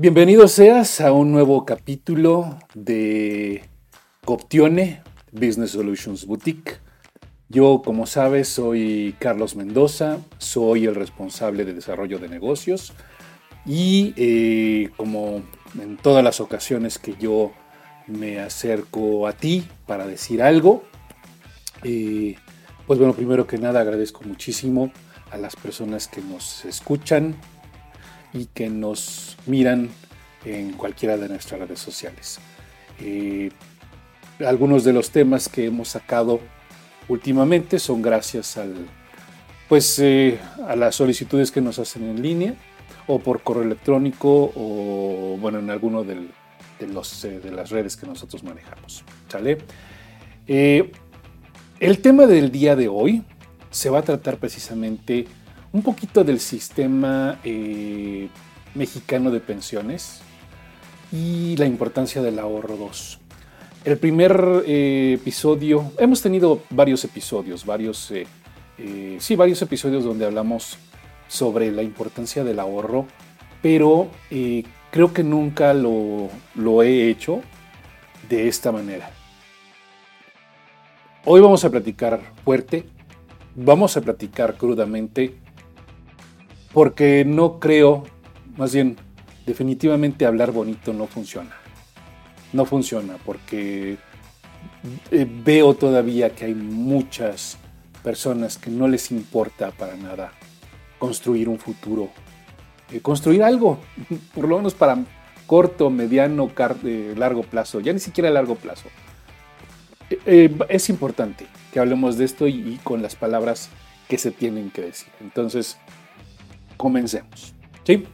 Bienvenido seas a un nuevo capítulo de Coptione Business Solutions Boutique. Yo, como sabes, soy Carlos Mendoza, soy el responsable de desarrollo de negocios y eh, como en todas las ocasiones que yo me acerco a ti para decir algo, eh, pues bueno, primero que nada agradezco muchísimo a las personas que nos escuchan, y que nos miran en cualquiera de nuestras redes sociales. Eh, algunos de los temas que hemos sacado últimamente son gracias al, pues, eh, a las solicitudes que nos hacen en línea o por correo electrónico o bueno, en alguno de, los, eh, de las redes que nosotros manejamos. ¿sale? el tema del día de hoy se va a tratar precisamente un poquito del sistema eh, mexicano de pensiones y la importancia del ahorro 2. El primer eh, episodio, hemos tenido varios episodios, varios, eh, sí, varios episodios donde hablamos sobre la importancia del ahorro, pero creo que nunca lo, lo he hecho de esta manera. Hoy vamos a platicar fuerte, vamos a platicar crudamente porque no creo, más bien, definitivamente hablar bonito no funciona. No funciona porque eh, veo todavía que hay muchas personas que no les importa para nada construir un futuro, eh, construir algo, por lo menos para corto, mediano, eh, largo plazo, ya ni siquiera largo plazo. es importante que hablemos de esto y con las palabras que se tienen que decir. Entonces, comencemos. ¿sí?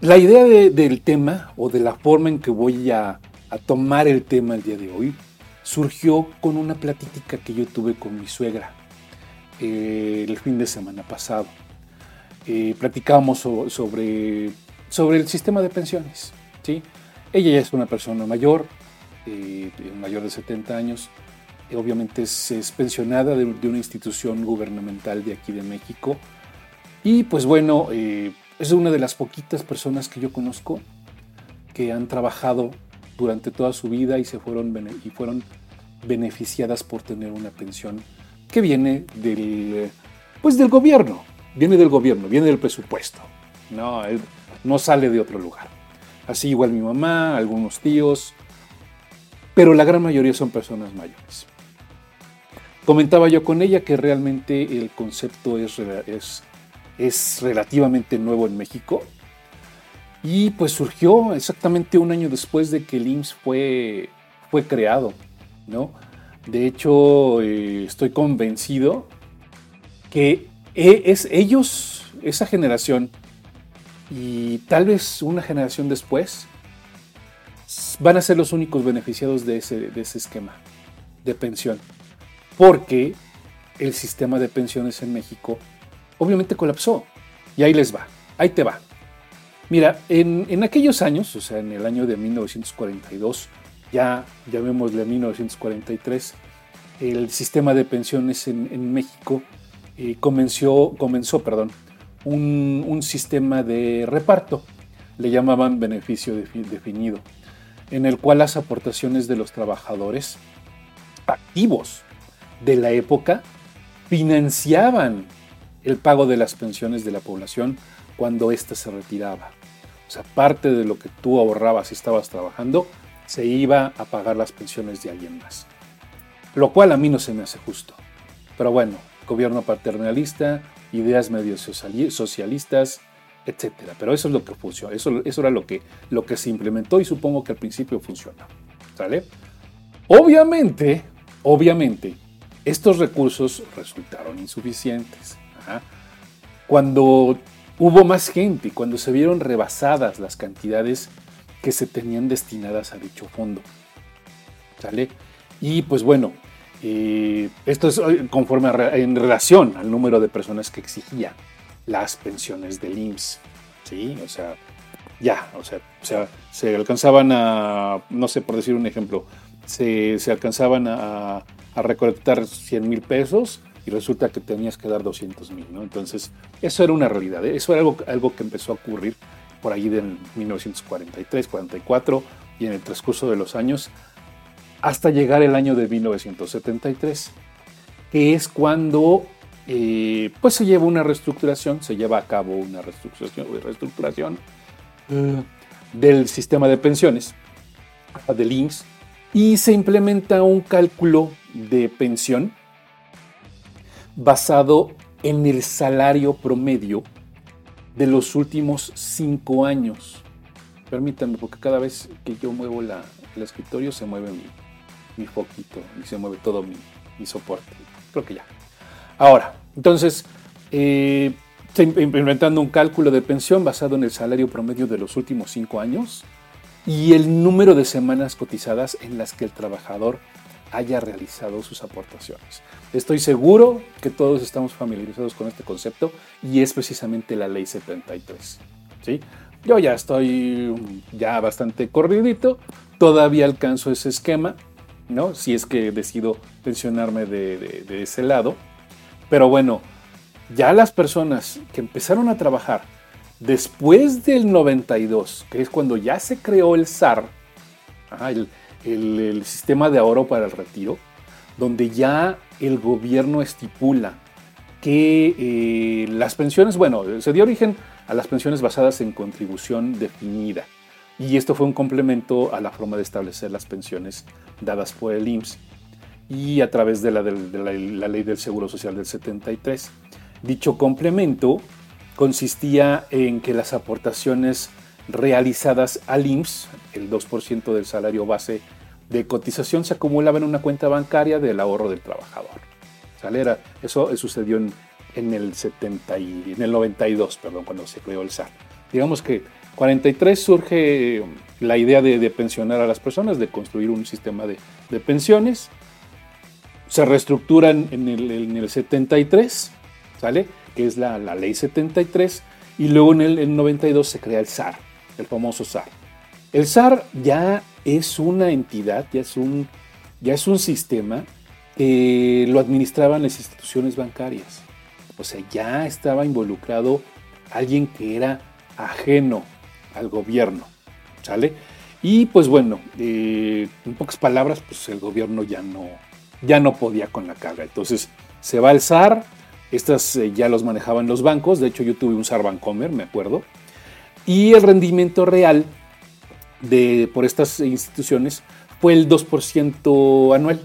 La idea del tema o de la forma en que voy a, tomar el tema el día de hoy surgió con una plática que yo tuve con mi suegra eh, el fin de semana pasado. Eh, platicábamos sobre, sobre el sistema de pensiones. ¿sí? Ella ya es una persona mayor, eh, mayor de 70 años, obviamente es, pensionada de, una institución gubernamental de aquí de México. Y pues bueno, eh, es una de las poquitas personas que yo conozco que han trabajado durante toda su vida y, se fueron, y fueron beneficiadas por tener una pensión que viene del, pues del gobierno, viene del gobierno, viene del presupuesto, no, no sale de otro lugar. Así igual mi mamá, algunos tíos, pero la gran mayoría son personas mayores. Comentaba yo con ella que realmente el concepto es, es, es relativamente nuevo en México y pues surgió exactamente un año después de que el IMSS fue, fue creado, ¿no? De hecho, eh, estoy convencido que e, es ellos, esa generación, y tal vez una generación después, van a ser los únicos beneficiados de ese, de ese esquema de pensión porque el sistema de pensiones en México obviamente colapsó. Y ahí les va, ahí te va. Mira, en, aquellos años, o sea, en el año de 1942, ya llamémosle 1943, el sistema de pensiones en, México eh, comenzó, comenzó perdón, un, un, sistema de reparto, le llamaban beneficio definido, en el cual las aportaciones de los trabajadores activos de la época financiaban el pago de las pensiones de la población cuando ésta se retiraba. O sea, parte de lo que tú ahorrabas y estabas trabajando se iba a pagar las pensiones de alguien más. Lo cual a mí no se me hace justo. Pero bueno, gobierno paternalista, ideas medio socialistas, etc. Pero eso es lo que funcionó, eso, eso era lo que, lo que se implementó y supongo que al principio funcionó. ¿Sale? Obviamente, obviamente, estos recursos resultaron insuficientes. Cuando hubo más gente, cuando se vieron rebasadas las cantidades que se tenían destinadas a dicho fondo. ¿Sale? Y pues bueno, eh, esto es eh, conforme en relación al número de personas que exigían las pensiones del IMSS. ¿Sí? O sea, ya, o sea, se alcanzaban a, no sé, por decir un ejemplo, se, se alcanzaban a, a recolectar 100 mil pesos y resulta que tenías que dar 200 mil, ¿no? Entonces, eso era una realidad, ¿eh? eso era algo, algo que empezó a ocurrir por ahí en 1943, 44 y en el transcurso de los años hasta llegar el año de 1973, que es cuando eh, pues se lleva una reestructuración, se lleva a cabo una reestructuración, reestructuración eh, del sistema de pensiones, del INSS, y se implementa un cálculo de pensión basado en el salario promedio de los últimos cinco años. Permítanme, porque cada vez que yo muevo la, el escritorio se mueve mi, mi foquito y se mueve todo mi, mi soporte. Creo que ya. Ahora, entonces, eh, implementando un cálculo de pensión basado en el salario promedio de los últimos cinco años y el número de semanas cotizadas en las que el trabajador haya realizado sus aportaciones. Estoy seguro que todos estamos familiarizados con este concepto y es precisamente la ley 73. ¿sí? Yo ya estoy ya bastante corridito, todavía alcanzo ese esquema, ¿no? si es que decido pensionarme de ese lado. Pero bueno, ya las personas que empezaron a trabajar después del 92, que es cuando ya se creó el SAR, el, sistema de ahorro para el retiro, donde ya el gobierno estipula que eh, las pensiones, bueno, se dio origen a las pensiones basadas en contribución definida. Y esto fue un complemento a la forma de establecer las pensiones dadas por el IMSS y a través de la, la, ley del Seguro Social del 73. Dicho complemento consistía en que las aportaciones realizadas al IMSS, el 2% del salario base de cotización, se acumulaban en una cuenta bancaria del ahorro del trabajador. ¿Sale? eso sucedió en, en, el 70 y, en el 92, perdón, cuando se creó el SAR. Digamos que 43 surge la idea de, pensionar a las personas, de construir un sistema de, de pensiones se reestructuran en el, 73, ¿sale? Que es la, ley 73, y luego en el, 92 se crea el SAR, el famoso SAR. El SAR ya es una entidad, ya es un, ya es un sistema que lo administraban las instituciones bancarias. O sea, ya estaba involucrado alguien que era ajeno al gobierno, ¿sale? Y pues bueno, eh, en pocas palabras, pues el gobierno ya no, ya no podía con la carga. Entonces se va al SAR, estas eh, ya los manejaban los bancos, de hecho yo tuve un SAR Bancomer, me acuerdo, y el rendimiento real de, por estas instituciones fue el 2% anual,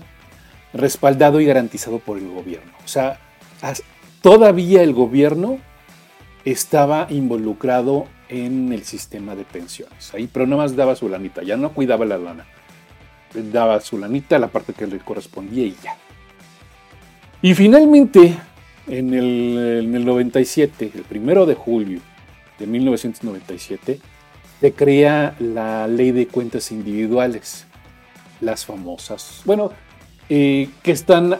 respaldado y garantizado por el gobierno. O sea, todavía el gobierno estaba involucrado en el sistema de pensiones. Ahí, pero nada más daba su lanita, ya no cuidaba la lana daba su lanita, la parte que le correspondía y ya. Y finalmente, en el, 97, el primero de julio de 1997, se crea la ley de cuentas individuales, las famosas, bueno, eh, que están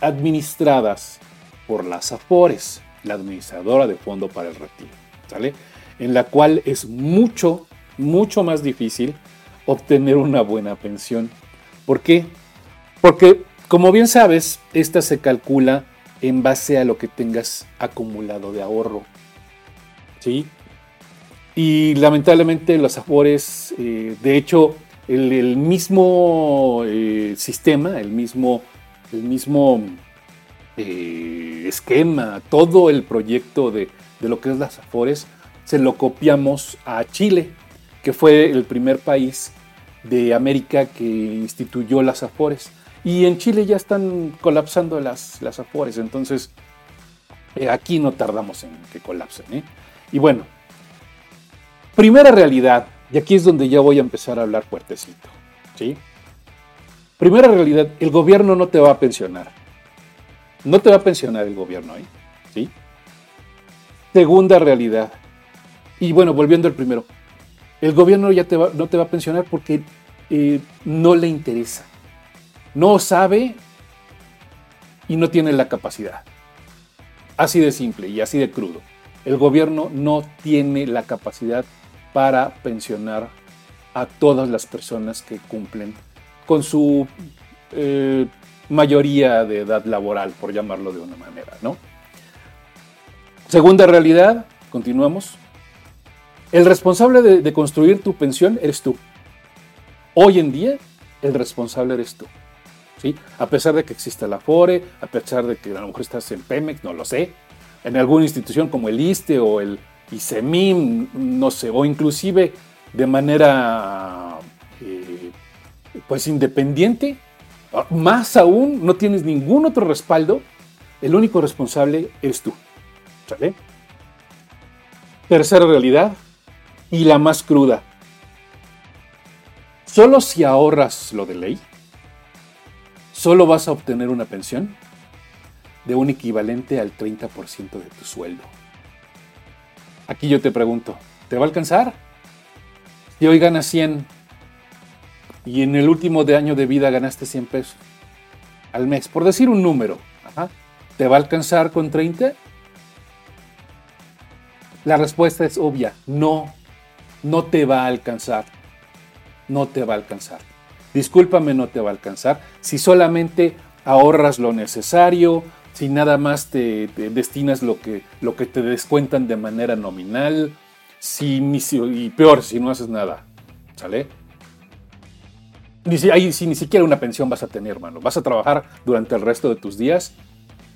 administradas por las AFORES, la administradora de Fondo para el Retiro, ¿sale? En la cual es mucho, mucho más difícil obtener una buena pensión. ¿Por qué? Porque, como bien sabes, esta se calcula en base a lo que tengas acumulado de ahorro. ¿Sí? Y lamentablemente los afores, eh, de hecho, el, mismo eh, sistema, el mismo, el mismo eh, esquema, todo el proyecto de, de, lo que es las afores, se lo copiamos a Chile, que fue el primer país de América que instituyó las Afores. Y en Chile ya están colapsando las, las Afores, entonces eh, aquí no tardamos en que colapsen. ¿eh? Y bueno, primera realidad, y aquí es donde ya voy a empezar a hablar fuertecito. ¿sí? Primera realidad, el gobierno no te va a pensionar. No te va a pensionar el gobierno, ¿eh? ¿sí? Segunda realidad, y bueno, volviendo al primero, el gobierno ya te no te va a pensionar porque eh, no le interesa. No sabe y no tiene la capacidad. Así de simple y así de crudo. El gobierno no tiene la capacidad para pensionar a todas las personas que cumplen con su, eh, mayoría de edad laboral, por llamarlo de una manera, ¿no? Segunda realidad, continuamos. El responsable de, de construir tu pensión eres tú. Hoy en día, el responsable eres tú. A pesar de que exista la FORE, a pesar de que a lo mejor estás en Pemex, no lo sé, en alguna institución como el ISTE o el ISEMIM, no sé, o inclusive de manera eh, pues independiente, más aún no tienes ningún otro respaldo, el único responsable eres tú. ¿Sale? Tercera realidad y la más cruda. Solo si ahorras lo de ley, solo vas a obtener una pensión de un equivalente al 30% de tu sueldo. Aquí yo te pregunto, ¿te va a alcanzar? Si hoy ganas 100 y en el último de año de vida ganaste 100 pesos al mes, por decir un número, ¿te va a alcanzar con 30? La respuesta es obvia, no, no te va a alcanzar, no te va a alcanzar. Discúlpame, no te va a alcanzar. Si solamente ahorras lo necesario, si nada más te, destinas lo que, lo que te descuentan de manera nominal, si, y peor, si no haces nada, ¿sale? Ni si, ni siquiera una pensión vas a tener, hermano. Vas a trabajar durante el resto de tus días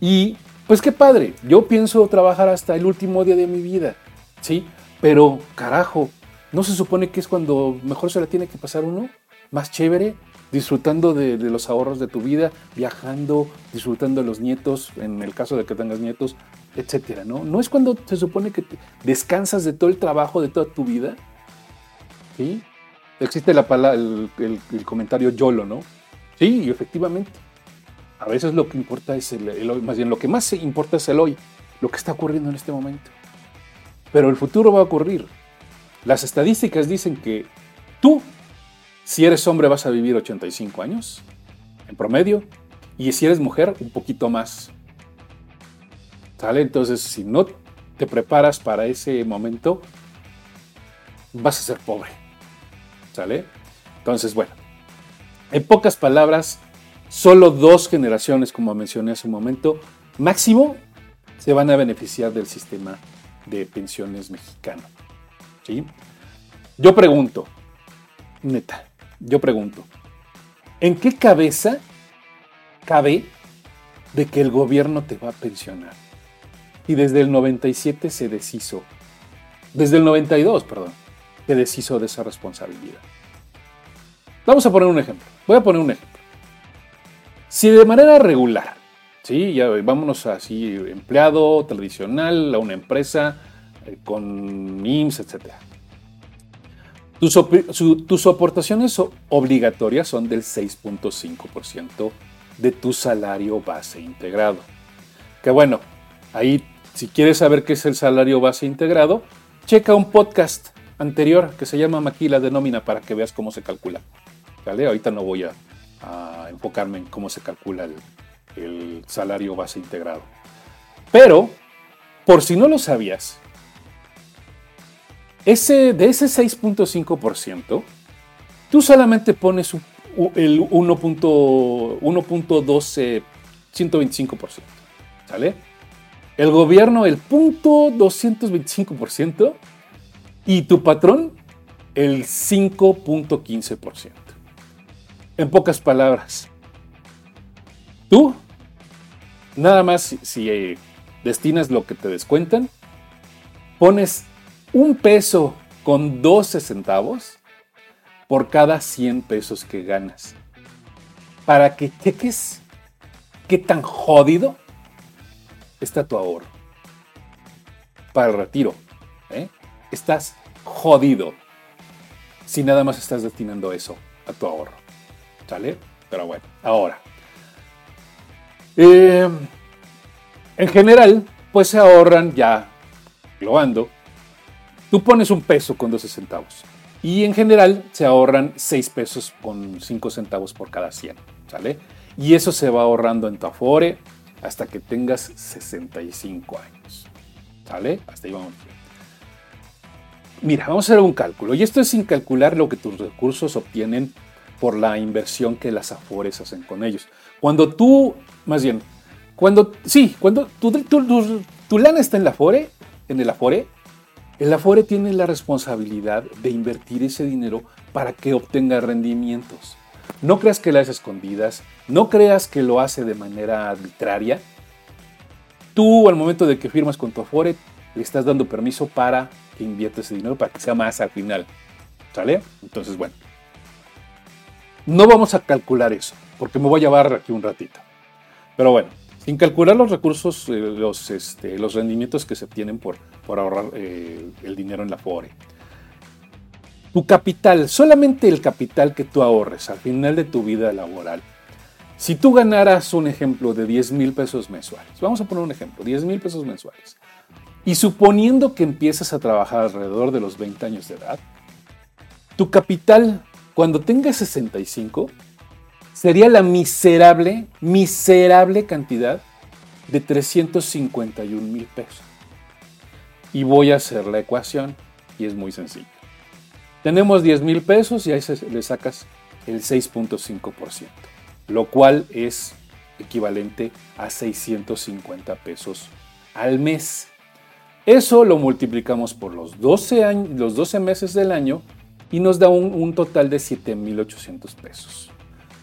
y pues qué padre, yo pienso trabajar hasta el último día de mi vida, ¿sí? Pero carajo, ¿no se supone que es cuando mejor se la tiene que pasar uno? ¿Más chévere? disfrutando de, los ahorros de tu vida, viajando, disfrutando de los nietos, en el caso de que tengas nietos, etcétera, ¿no? No es cuando se supone que descansas de todo el trabajo de toda tu vida, ¿sí? Existe la palabra, el, comentario YOLO, ¿no? Sí, efectivamente. A veces lo que importa es el, el hoy, más bien lo que más importa es el hoy, lo que está ocurriendo en este momento. Pero el futuro va a ocurrir. Las estadísticas dicen que tú si eres hombre vas a vivir 85 años en promedio y si eres mujer un poquito más. ¿Sale? Entonces, si no te preparas para ese momento, vas a ser pobre. ¿Sale? Entonces, bueno, en pocas palabras, solo dos generaciones, como mencioné hace un momento, máximo, se van a beneficiar del sistema de pensiones mexicano. ¿Sí? Yo pregunto, neta, yo pregunto, ¿en qué cabeza cabe de que el gobierno te va a pensionar? Y desde el 97 se deshizo, desde el 92, perdón, se deshizo de esa responsabilidad. Vamos a poner un ejemplo. Voy a poner un ejemplo. Si de manera regular, ¿sí? ya vámonos así, empleado tradicional a una empresa eh, con IMSS, etcétera tus, aportaciones obligatorias son del 6.5% de tu salario base integrado. Que bueno, ahí si quieres saber qué es el salario base integrado, checa un podcast anterior que se llama Maquila de nómina para que veas cómo se calcula. ¿Vale? Ahorita no voy a, enfocarme en cómo se calcula el salario base integrado. Pero, por si no lo sabías, ese, de ese 6.5%, tú solamente pones el 1.12, 125%. ¿Sale? El gobierno el punto 225% y tu patrón el 5.15%. En pocas palabras, tú nada más si eh, destinas lo que te descuentan, pones un peso con 12 centavos por cada 100 pesos que ganas. Para que cheques qué tan jodido está tu ahorro. Para el retiro. ¿eh? Estás jodido si nada más estás destinando eso a tu ahorro. ¿Sale? Pero bueno, ahora. Eh, en general, pues se ahorran ya, globando, Tú pones un peso con 12 centavos y en general se ahorran 6 pesos con 5 centavos por cada 100, ¿sale? Y eso se va ahorrando en tu Afore hasta que tengas 65 años, ¿sale? Hasta ahí vamos Mira, vamos a hacer un cálculo y esto es sin calcular lo que tus recursos obtienen por la inversión que las afores hacen con ellos. Cuando tú, más bien, cuando, sí, cuando tu, tu, lana está en la afore, en el afore, el afore tiene la responsabilidad de invertir ese dinero para que obtenga rendimientos. No creas que las escondidas, no creas que lo hace de manera arbitraria. Tú al momento de que firmas con tu Afore, le estás dando permiso para que invierta ese dinero, para que sea más al final. ¿Sale? Entonces, bueno. No vamos a calcular eso, porque me voy a llevar aquí un ratito. Pero bueno, sin calcular los recursos, eh, los, este, los rendimientos que se obtienen por, por ahorrar eh, el dinero en la Afore tu capital, solamente el capital que tú ahorres al final de tu vida laboral. Si tú ganaras un ejemplo de 10 mil pesos mensuales, vamos a poner un ejemplo, 10 mil pesos mensuales, y suponiendo que empiezas a trabajar alrededor de los 20 años de edad, tu capital cuando tengas 65 sería la miserable, miserable cantidad de 351 mil pesos. Y voy a hacer la ecuación y es muy sencillo. Tenemos 10 mil pesos y ahí le sacas el 6.5%, lo cual es equivalente a 650 pesos al mes. Eso lo multiplicamos por los 12, los 12 meses del año y nos da un, un total de 7.800 pesos.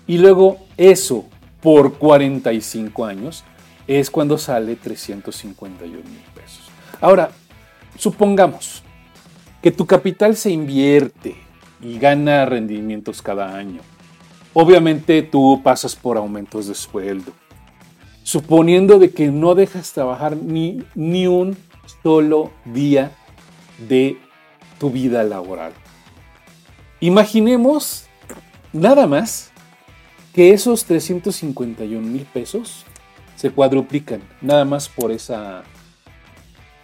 Y luego eso por 45 años es cuando sale 351 mil pesos. Ahora, supongamos que tu capital se invierte y gana rendimientos cada año. Obviamente tú pasas por aumentos de sueldo, suponiendo de que no dejas trabajar ni, ni un solo día de tu vida laboral. Imaginemos nada más que esos 351 mil pesos se cuadruplican, nada más por esa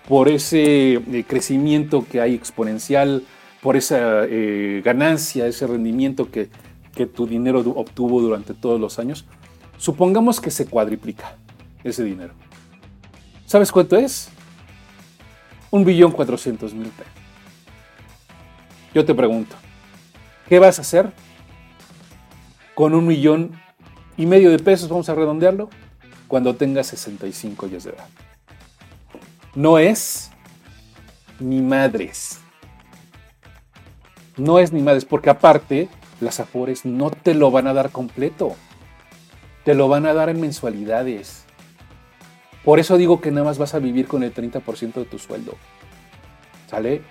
por ese eh, crecimiento que hay exponencial, por esa eh, ganancia, ese rendimiento que, que tu dinero obtuvo durante todos los años, supongamos que se cuadriplica ese dinero. ¿Sabes cuánto es? Un billón cuatrocientos mil pesos. Yo te pregunto, ¿qué vas a hacer con un millón y medio de pesos, vamos a redondearlo, cuando tengas 65 años de edad? no es ni madres. No es ni madres, porque aparte las afores no te lo van a dar completo. Te lo van a dar en mensualidades. Por eso digo que nada más vas a vivir con el 30% de tu sueldo. ¿Sale?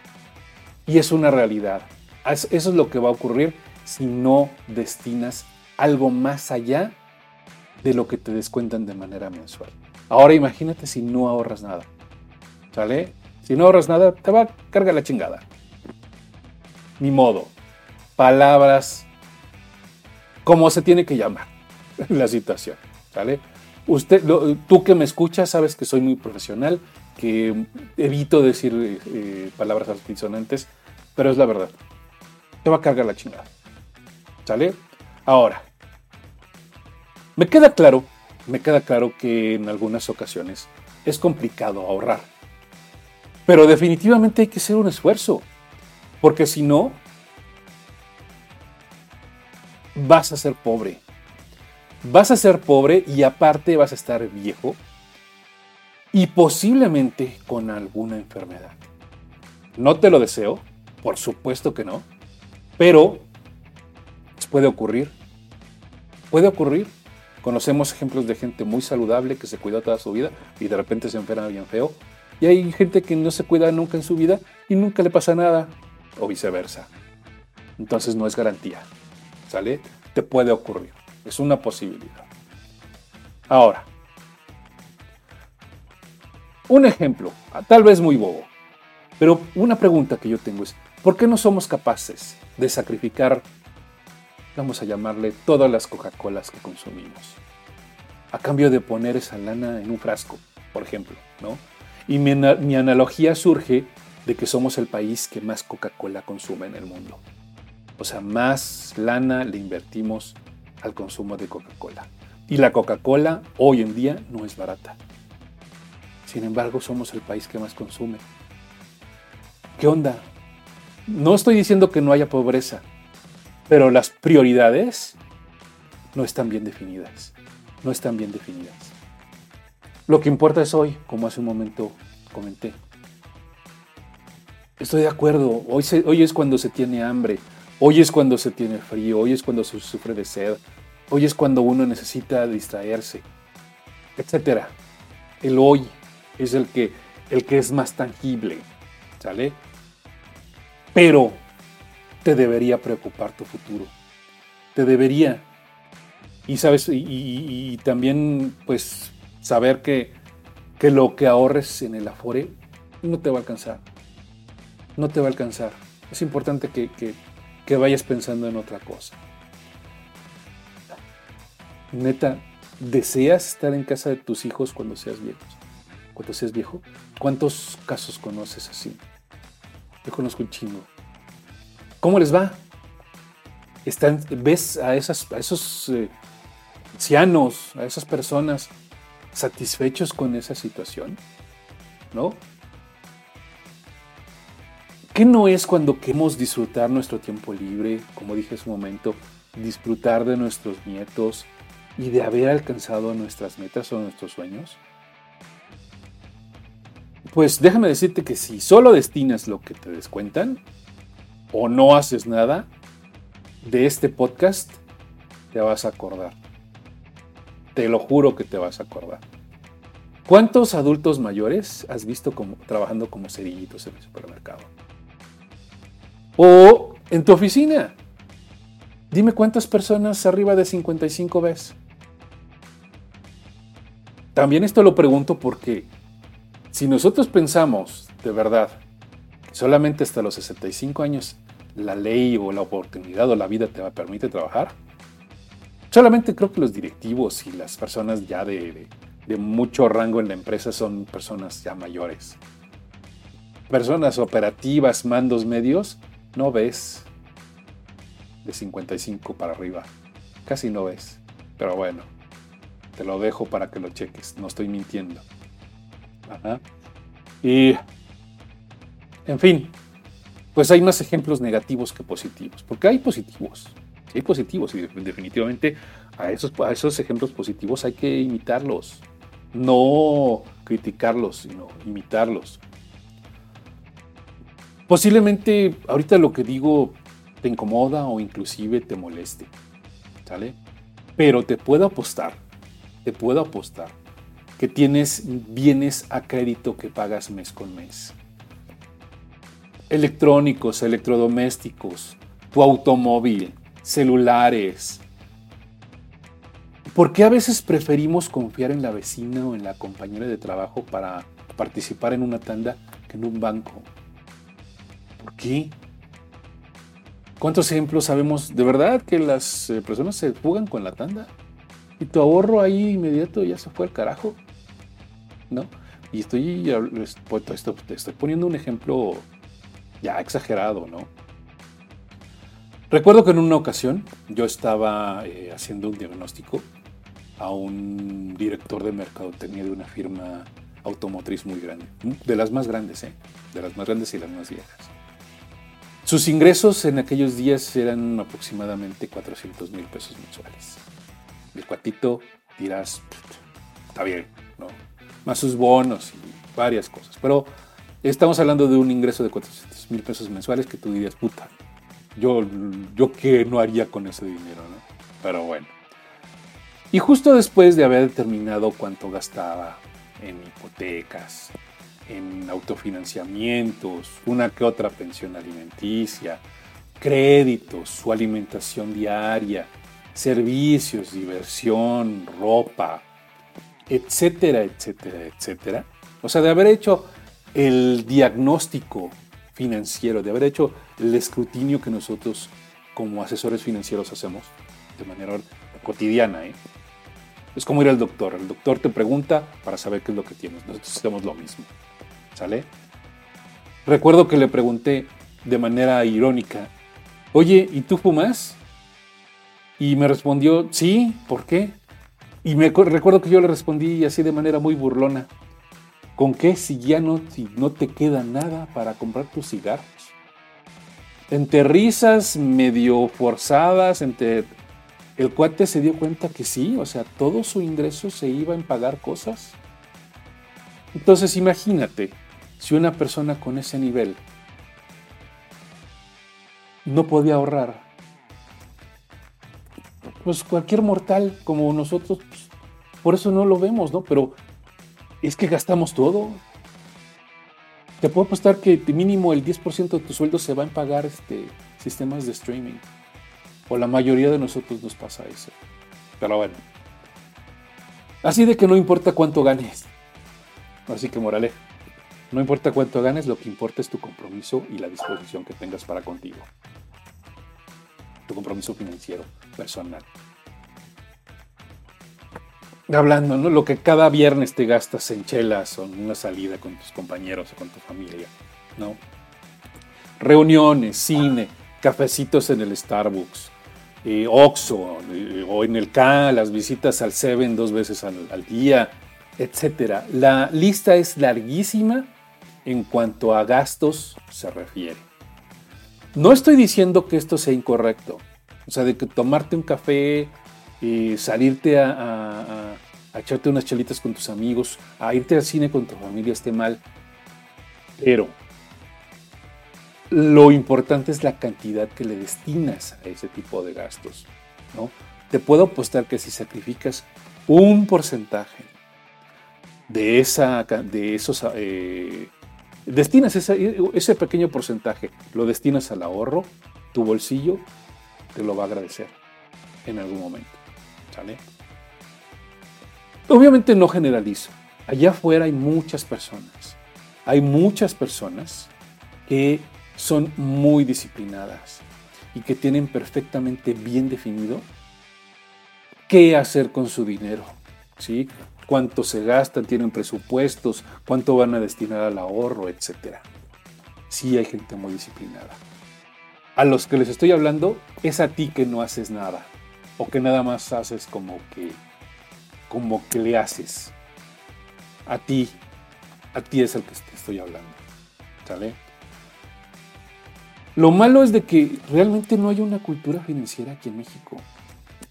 Y es una realidad. Eso es lo que va a ocurrir si no destinas algo más allá de lo que te descuentan de manera mensual. Ahora imagínate si no ahorras nada. ¿Sale? Si no ahorras nada, te va a cargar la chingada. Ni modo. Palabras como se tiene que llamar la situación. ¿Sale? Usted, tú que me escuchas, sabes que soy muy profesional, que evito decir eh, palabras altisonantes, pero es la verdad. Te va a cargar la chingada. ¿Sale? Ahora, me queda claro, me queda claro que en algunas ocasiones es complicado ahorrar. Pero definitivamente hay que hacer un esfuerzo, porque si no, vas a ser pobre. Vas a ser pobre y aparte vas a estar viejo y posiblemente con alguna enfermedad. No te lo deseo, por supuesto que no, pero puede ocurrir. Puede ocurrir. Conocemos ejemplos de gente muy saludable que se cuidó toda su vida y de repente se enferma bien feo y hay gente que no se cuida nunca en su vida y nunca le pasa nada, o viceversa. Entonces no es garantía. ¿Sale? Te puede ocurrir. Es una posibilidad. Ahora, un ejemplo, tal vez muy bobo, pero una pregunta que yo tengo es, ¿por qué no somos capaces de sacrificar, vamos a llamarle, todas las Coca-Colas que consumimos? A cambio de poner esa lana en un frasco, por ejemplo, ¿no? Y mi, analogía surge de que somos el país que más Coca-Cola consume en el mundo. O sea, más lana le invertimos al consumo de Coca-Cola. Y la Coca-Cola hoy en día no es barata. Sin embargo, somos el país que más consume. ¿Qué onda? No estoy diciendo que no haya pobreza. Pero las prioridades no están bien definidas. No están bien definidas. Lo que importa es hoy, como hace un momento comenté. Estoy de acuerdo, hoy, hoy es cuando se tiene hambre, hoy es cuando se tiene frío, hoy es cuando se sufre de sed, hoy es cuando uno necesita distraerse, etc. El hoy es el que, el que es más tangible, ¿sale? Pero te debería preocupar tu futuro, te debería. Y sabes, y, también pues saber que, que lo que ahorres en el Afore no te va a alcanzar no te va a alcanzar. Es importante que, vayas pensando en otra cosa. Neta, ¿deseas estar en casa de tus hijos cuando seas viejo? Cuando seas viejo. ¿Cuántos casos conoces así? Yo conozco un chingo. ¿Cómo les va? Están, ¿Ves a, esos eh, ancianos, a esas personas satisfechos con esa situación? ¿No? ¿Qué no es cuando queremos disfrutar nuestro tiempo libre, como dije hace un momento, disfrutar de nuestros nietos y de haber alcanzado nuestras metas o nuestros sueños? Pues déjame decirte que si solo destinas lo que te descuentan o no haces nada de este podcast, te vas a acordar. Te lo juro que te vas a acordar. ¿Cuántos adultos mayores has visto trabajando como cerillitos en el supermercado? O en tu oficina. Dime cuántas personas arriba de 55 ves. También esto lo pregunto porque si nosotros pensamos de verdad solamente hasta los 65 años la ley o la oportunidad o la vida te permite trabajar, solamente creo que los directivos y las personas ya de, mucho rango en la empresa son personas ya mayores. Personas operativas, mandos medios, no ves de 55 para arriba. Casi no ves. Pero bueno, te lo dejo para que lo cheques. No estoy mintiendo. Y, en fin, pues hay más ejemplos negativos que positivos. Porque hay positivos. Hay positivos y definitivamente a esos, esos ejemplos positivos hay que imitarlos. No criticarlos, sino imitarlos. Posiblemente ahorita lo que digo te incomoda o inclusive te moleste, ¿sale? Pero te puedo apostar, te puedo apostar que tienes bienes a crédito que pagas mes con mes. Electrónicos, electrodomésticos, tu automóvil, celulares. ¿Por qué a veces preferimos confiar en la vecina o en la compañera de trabajo para participar en una tanda que en un banco? ¿Por qué? ¿Cuántos ejemplos sabemos de verdad que las eh, personas se fugan con la tanda? Y tu ahorro ahí inmediato ya se fue al carajo. ¿No? Y estoy, estoy poniendo un ejemplo ya exagerado, ¿no? Recuerdo que en una ocasión yo estaba eh, haciendo un diagnóstico a un director de mercadotecnia de una firma automotriz muy grande, de las más grandes, ¿eh? de las más grandes y las más viejas. Sus ingresos en aquellos días eran aproximadamente 400 mil pesos mensuales. El cuatito dirás, está bien, ¿no? Más sus bonos y varias cosas. Pero estamos hablando de un ingreso de 400 mil pesos mensuales que tú dirías, puta, yo, yo qué no haría con ese dinero, ¿no? Pero bueno. Y justo después de haber determinado cuánto gastaba en hipotecas, en autofinanciamientos, una que otra pensión alimenticia, créditos, su alimentación diaria, servicios, diversión, ropa, etcétera, etcétera, etcétera. O sea, de haber hecho el diagnóstico financiero, de haber hecho el escrutinio que nosotros como asesores financieros hacemos de manera cotidiana. ¿eh? Es como ir al doctor. El doctor te pregunta para saber qué es lo que tienes. Nosotros hacemos lo mismo. ¿Sale? Recuerdo que le pregunté de manera irónica, oye, ¿y tú fumas? Y me respondió, sí, ¿por qué? Y me recuerdo que yo le respondí así de manera muy burlona, ¿con qué si ya no, te queda nada para comprar tus cigarros? entre risas medio forzadas, entre el cuate se dio cuenta que sí, o sea, todo su ingreso se iba en pagar cosas. Entonces imagínate, si una persona con ese nivel no podía ahorrar, pues cualquier mortal como nosotros, pues, por eso no lo vemos, ¿no? Pero es que gastamos todo. Te puedo apostar que mínimo el 10% de tu sueldo se va en pagar este, sistemas de streaming. O la mayoría de nosotros nos pasa eso. Pero bueno. Así de que no importa cuánto ganes. Así que morale. No importa cuánto ganes, lo que importa es tu compromiso y la disposición que tengas para contigo. Tu compromiso financiero, personal. Hablando, ¿no? Lo que cada viernes te gastas en chelas o en una salida con tus compañeros o con tu familia, ¿no? Reuniones, cine, cafecitos en el Starbucks, eh, Oxxo eh, o en el K, las visitas al Seven dos veces al, día, etc. La lista es larguísima en cuanto a gastos se refiere. No estoy diciendo que esto sea incorrecto, o sea, de que tomarte un café, y salirte a, echarte unas chelitas con tus amigos, a irte al cine con tu familia esté mal. Pero lo importante es la cantidad que le destinas a ese tipo de gastos. ¿no? Te puedo apostar que si sacrificas un porcentaje de, esa, de esos... Eh, destinas ese, ese pequeño porcentaje, lo destinas al ahorro, tu bolsillo te lo va a agradecer en algún momento. Obviamente no generalizo. Allá afuera hay muchas personas. Hay muchas personas que son muy disciplinadas y que tienen perfectamente bien definido qué hacer con su dinero. ¿sí? Cuánto se gastan, tienen presupuestos, cuánto van a destinar al ahorro, etc. Sí hay gente muy disciplinada. A los que les estoy hablando es a ti que no haces nada o que nada más haces como que como que le haces. A ti, a ti es el que estoy hablando. ¿Sale? Lo malo es de que realmente no hay una cultura financiera aquí en México.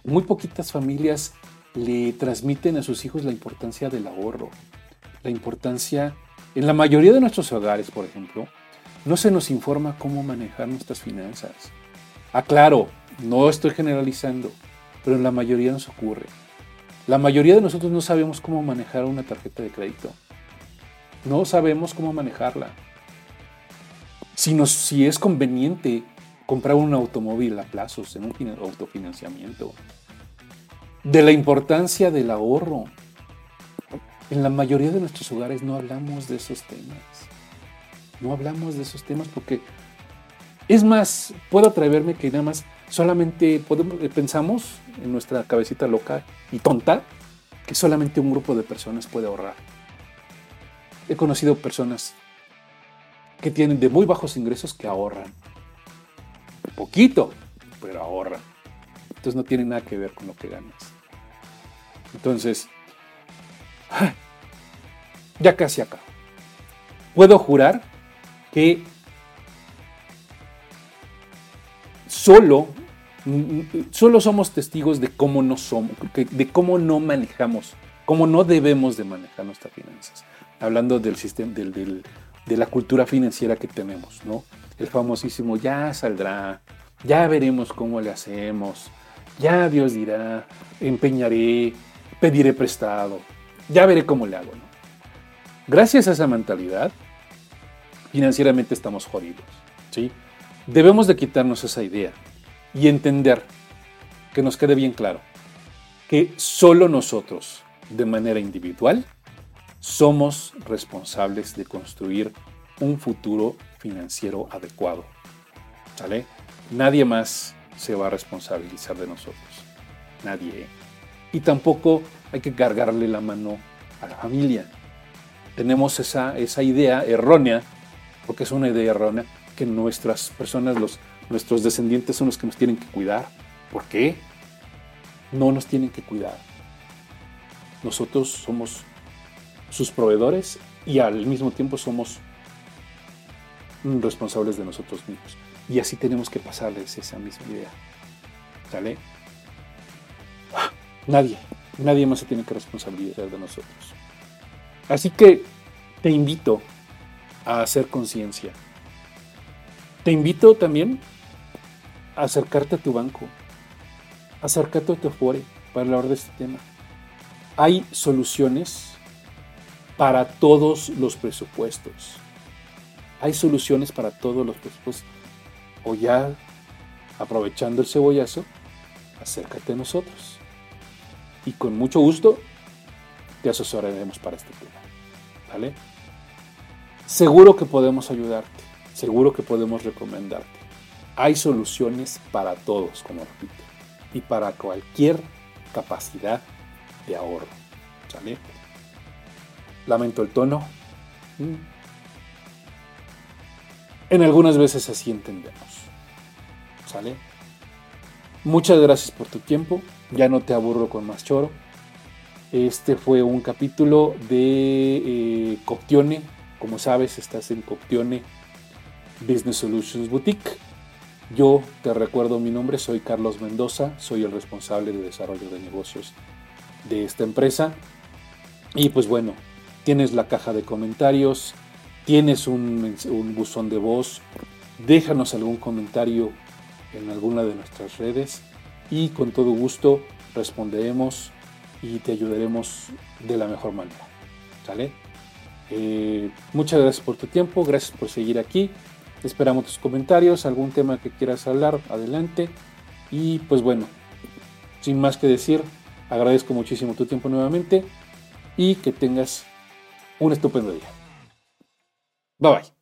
Muy poquitas familias le transmiten a sus hijos la importancia del ahorro, la importancia, en la mayoría de nuestros hogares, por ejemplo, no se nos informa cómo manejar nuestras finanzas. Aclaro, no estoy generalizando, pero en la mayoría nos ocurre. La mayoría de nosotros no sabemos cómo manejar una tarjeta de crédito. No sabemos cómo manejarla. Si, si es conveniente comprar un automóvil a plazos en un autofinanciamiento. De la importancia del ahorro. En la mayoría de nuestros hogares no hablamos de esos temas. No hablamos de esos temas porque es más, puedo atreverme que nada más solamente podemos, eh, pensamos en nuestra cabecita loca y tonta que solamente un grupo de personas puede ahorrar. He conocido personas que tienen de muy bajos ingresos que ahorran. Poquito, pero ahorran. Entonces no tiene nada que ver con lo que ganas. Entonces, ya casi acá. Puedo jurar que solo solo somos testigos de cómo no somos, de cómo no manejamos, cómo no debemos de manejar nuestras finanzas. Hablando del sistema, de la cultura financiera que tenemos, ¿no? El famosísimo ya saldrá, ya veremos cómo le hacemos, ya Dios dirá, empeñaré, pediré prestado, ya veré cómo le hago, ¿no? Gracias a esa mentalidad, financieramente estamos jodidos, ¿sí? Debemos de quitarnos esa idea y entender, que nos quede bien claro, que solo nosotros, de manera individual, somos responsables de construir un futuro financiero adecuado. ¿Sale? Nadie más se va a responsabilizar de nosotros. Nadie. Y tampoco hay que cargarle la mano a la familia. Tenemos esa, esa idea errónea, porque es una idea errónea, que nuestras personas, los Nuestros descendientes son los que nos tienen que cuidar. ¿Por qué? No nos tienen que cuidar. Nosotros somos sus proveedores y al mismo tiempo somos responsables de nosotros mismos. Y así tenemos que pasarles esa misma idea. ¿Sale? Nadie, nadie más se tiene que responsabilizar de nosotros. Así que te invito a hacer conciencia. Te invito también acercarte a tu banco, acércate a tu Afore para hablar de este tema. Hay soluciones para todos los presupuestos. Hay soluciones para todos los presupuestos. O ya, aprovechando el cebollazo, acércate a nosotros. Y con mucho gusto te asesoraremos para este tema. ¿Vale? Seguro que podemos ayudarte. Seguro que podemos recomendarte. Hay soluciones para todos, como repito. Y para cualquier capacidad de ahorro. ¿Sale? Lamento el tono. Mm. En algunas veces así entendemos. ¿Sale? Muchas gracias por tu tiempo. Ya no te aburro con más choro. Este fue un capítulo de eh, Coptione. Como sabes, estás en Coptione Business Solutions Boutique. Yo te recuerdo mi nombre, soy Carlos Mendoza, soy el responsable de desarrollo de negocios de esta empresa. Y pues bueno, tienes la caja de comentarios, tienes un, buzón de voz, déjanos algún comentario en alguna de nuestras redes y con todo gusto responderemos y te ayudaremos de la mejor manera. ¿Sale? Eh, muchas gracias por tu tiempo, gracias por seguir aquí. Esperamos tus comentarios, algún tema que quieras hablar, adelante. Y pues bueno, sin más que decir, agradezco muchísimo tu tiempo nuevamente y que tengas un estupendo día. Bye bye.